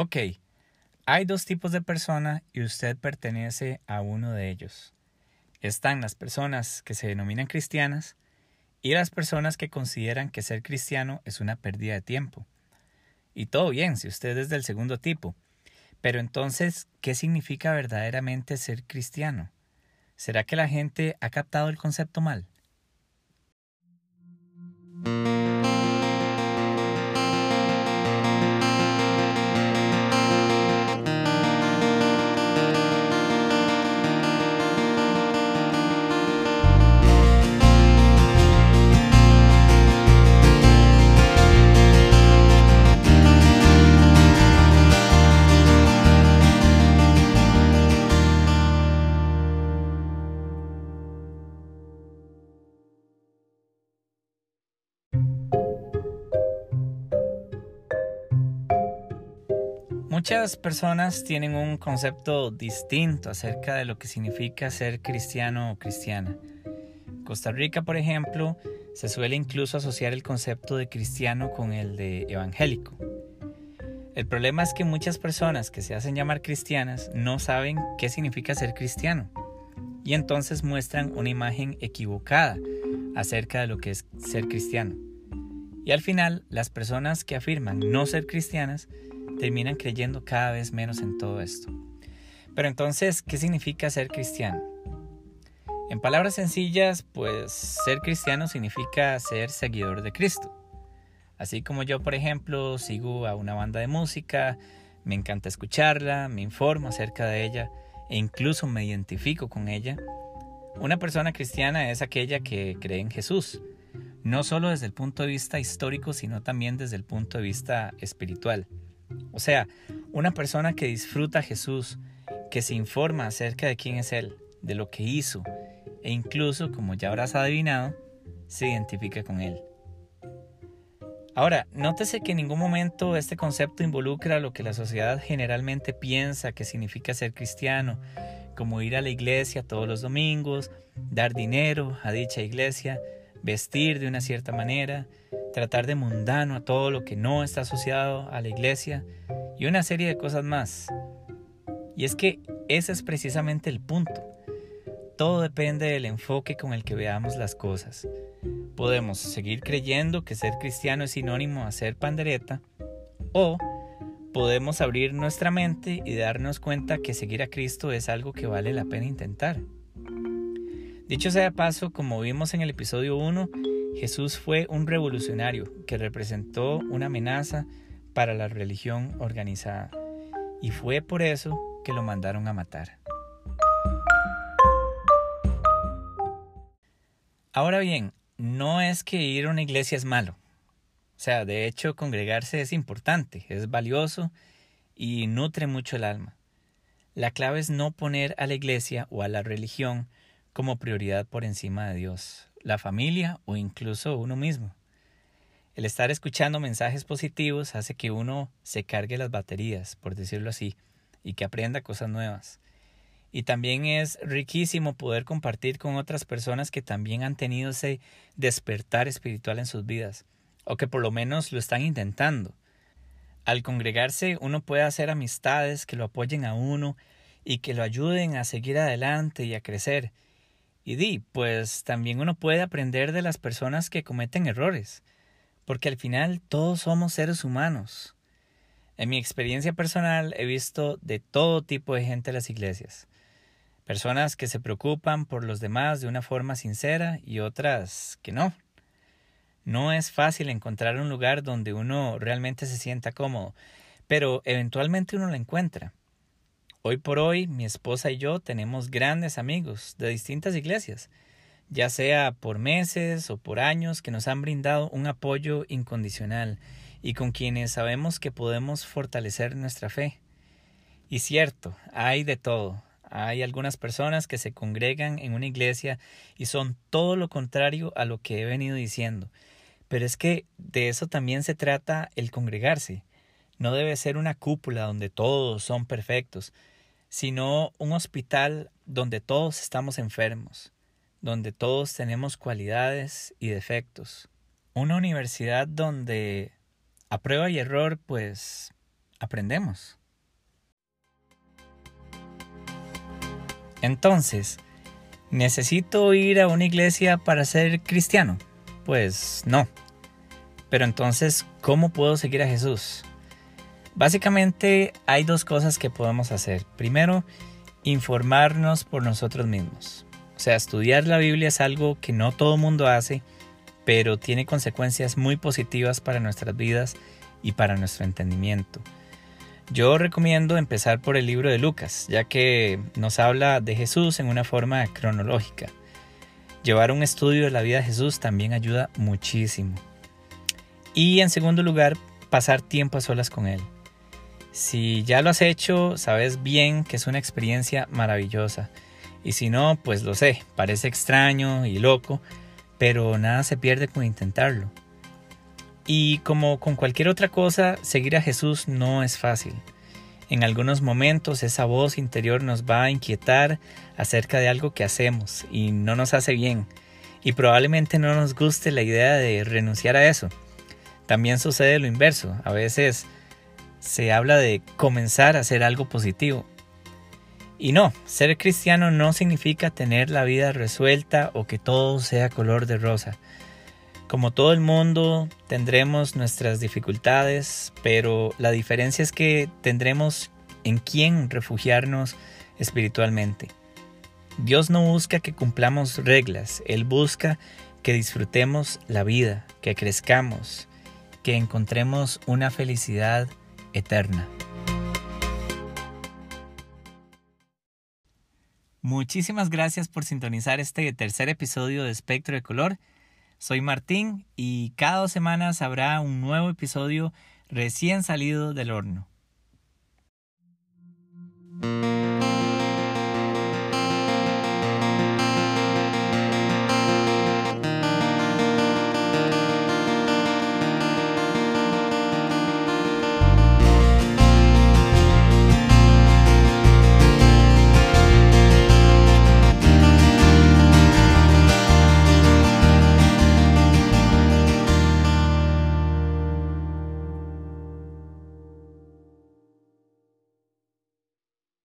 Ok, hay dos tipos de personas y usted pertenece a uno de ellos. Están las personas que se denominan cristianas y las personas que consideran que ser cristiano es una pérdida de tiempo. Y todo bien si usted es del segundo tipo. Pero entonces, ¿qué significa verdaderamente ser cristiano? ¿Será que la gente ha captado el concepto mal? Muchas personas tienen un concepto distinto acerca de lo que significa ser cristiano o cristiana. Costa Rica, por ejemplo, se suele incluso asociar el concepto de cristiano con el de evangélico. El problema es que muchas personas que se hacen llamar cristianas no saben qué significa ser cristiano y entonces muestran una imagen equivocada acerca de lo que es ser cristiano. Y al final, las personas que afirman no ser cristianas terminan creyendo cada vez menos en todo esto. Pero entonces, ¿qué significa ser cristiano? En palabras sencillas, pues ser cristiano significa ser seguidor de Cristo. Así como yo, por ejemplo, sigo a una banda de música, me encanta escucharla, me informo acerca de ella e incluso me identifico con ella. Una persona cristiana es aquella que cree en Jesús, no solo desde el punto de vista histórico, sino también desde el punto de vista espiritual. O sea, una persona que disfruta a Jesús, que se informa acerca de quién es Él, de lo que hizo, e incluso, como ya habrás adivinado, se identifica con Él. Ahora, nótese que en ningún momento este concepto involucra lo que la sociedad generalmente piensa que significa ser cristiano, como ir a la iglesia todos los domingos, dar dinero a dicha iglesia, vestir de una cierta manera, tratar de mundano a todo lo que no está asociado a la iglesia y una serie de cosas más. Y es que ese es precisamente el punto. Todo depende del enfoque con el que veamos las cosas. Podemos seguir creyendo que ser cristiano es sinónimo a ser pandereta o podemos abrir nuestra mente y darnos cuenta que seguir a Cristo es algo que vale la pena intentar. Dicho sea de paso, como vimos en el episodio 1, Jesús fue un revolucionario que representó una amenaza para la religión organizada y fue por eso que lo mandaron a matar. Ahora bien, no es que ir a una iglesia es malo. O sea, de hecho, congregarse es importante, es valioso y nutre mucho el alma. La clave es no poner a la iglesia o a la religión como prioridad por encima de Dios la familia o incluso uno mismo. El estar escuchando mensajes positivos hace que uno se cargue las baterías, por decirlo así, y que aprenda cosas nuevas. Y también es riquísimo poder compartir con otras personas que también han tenido ese despertar espiritual en sus vidas, o que por lo menos lo están intentando. Al congregarse uno puede hacer amistades que lo apoyen a uno y que lo ayuden a seguir adelante y a crecer, y di, pues también uno puede aprender de las personas que cometen errores, porque al final todos somos seres humanos. En mi experiencia personal he visto de todo tipo de gente en las iglesias. Personas que se preocupan por los demás de una forma sincera y otras que no. No es fácil encontrar un lugar donde uno realmente se sienta cómodo, pero eventualmente uno lo encuentra. Hoy por hoy, mi esposa y yo tenemos grandes amigos de distintas iglesias, ya sea por meses o por años, que nos han brindado un apoyo incondicional y con quienes sabemos que podemos fortalecer nuestra fe. Y cierto, hay de todo. Hay algunas personas que se congregan en una iglesia y son todo lo contrario a lo que he venido diciendo. Pero es que de eso también se trata el congregarse. No debe ser una cúpula donde todos son perfectos, sino un hospital donde todos estamos enfermos, donde todos tenemos cualidades y defectos. Una universidad donde a prueba y error, pues aprendemos. Entonces, ¿necesito ir a una iglesia para ser cristiano? Pues no. Pero entonces, ¿cómo puedo seguir a Jesús? Básicamente hay dos cosas que podemos hacer. Primero, informarnos por nosotros mismos. O sea, estudiar la Biblia es algo que no todo mundo hace, pero tiene consecuencias muy positivas para nuestras vidas y para nuestro entendimiento. Yo recomiendo empezar por el libro de Lucas, ya que nos habla de Jesús en una forma cronológica. Llevar un estudio de la vida de Jesús también ayuda muchísimo. Y en segundo lugar, pasar tiempo a solas con Él. Si ya lo has hecho, sabes bien que es una experiencia maravillosa. Y si no, pues lo sé, parece extraño y loco, pero nada se pierde con intentarlo. Y como con cualquier otra cosa, seguir a Jesús no es fácil. En algunos momentos esa voz interior nos va a inquietar acerca de algo que hacemos y no nos hace bien. Y probablemente no nos guste la idea de renunciar a eso. También sucede lo inverso. A veces se habla de comenzar a hacer algo positivo. Y no, ser cristiano no significa tener la vida resuelta o que todo sea color de rosa. Como todo el mundo, tendremos nuestras dificultades, pero la diferencia es que tendremos en quién refugiarnos espiritualmente. Dios no busca que cumplamos reglas, Él busca que disfrutemos la vida, que crezcamos, que encontremos una felicidad eterna. Muchísimas gracias por sintonizar este tercer episodio de Espectro de Color. Soy Martín y cada dos semanas habrá un nuevo episodio recién salido del horno.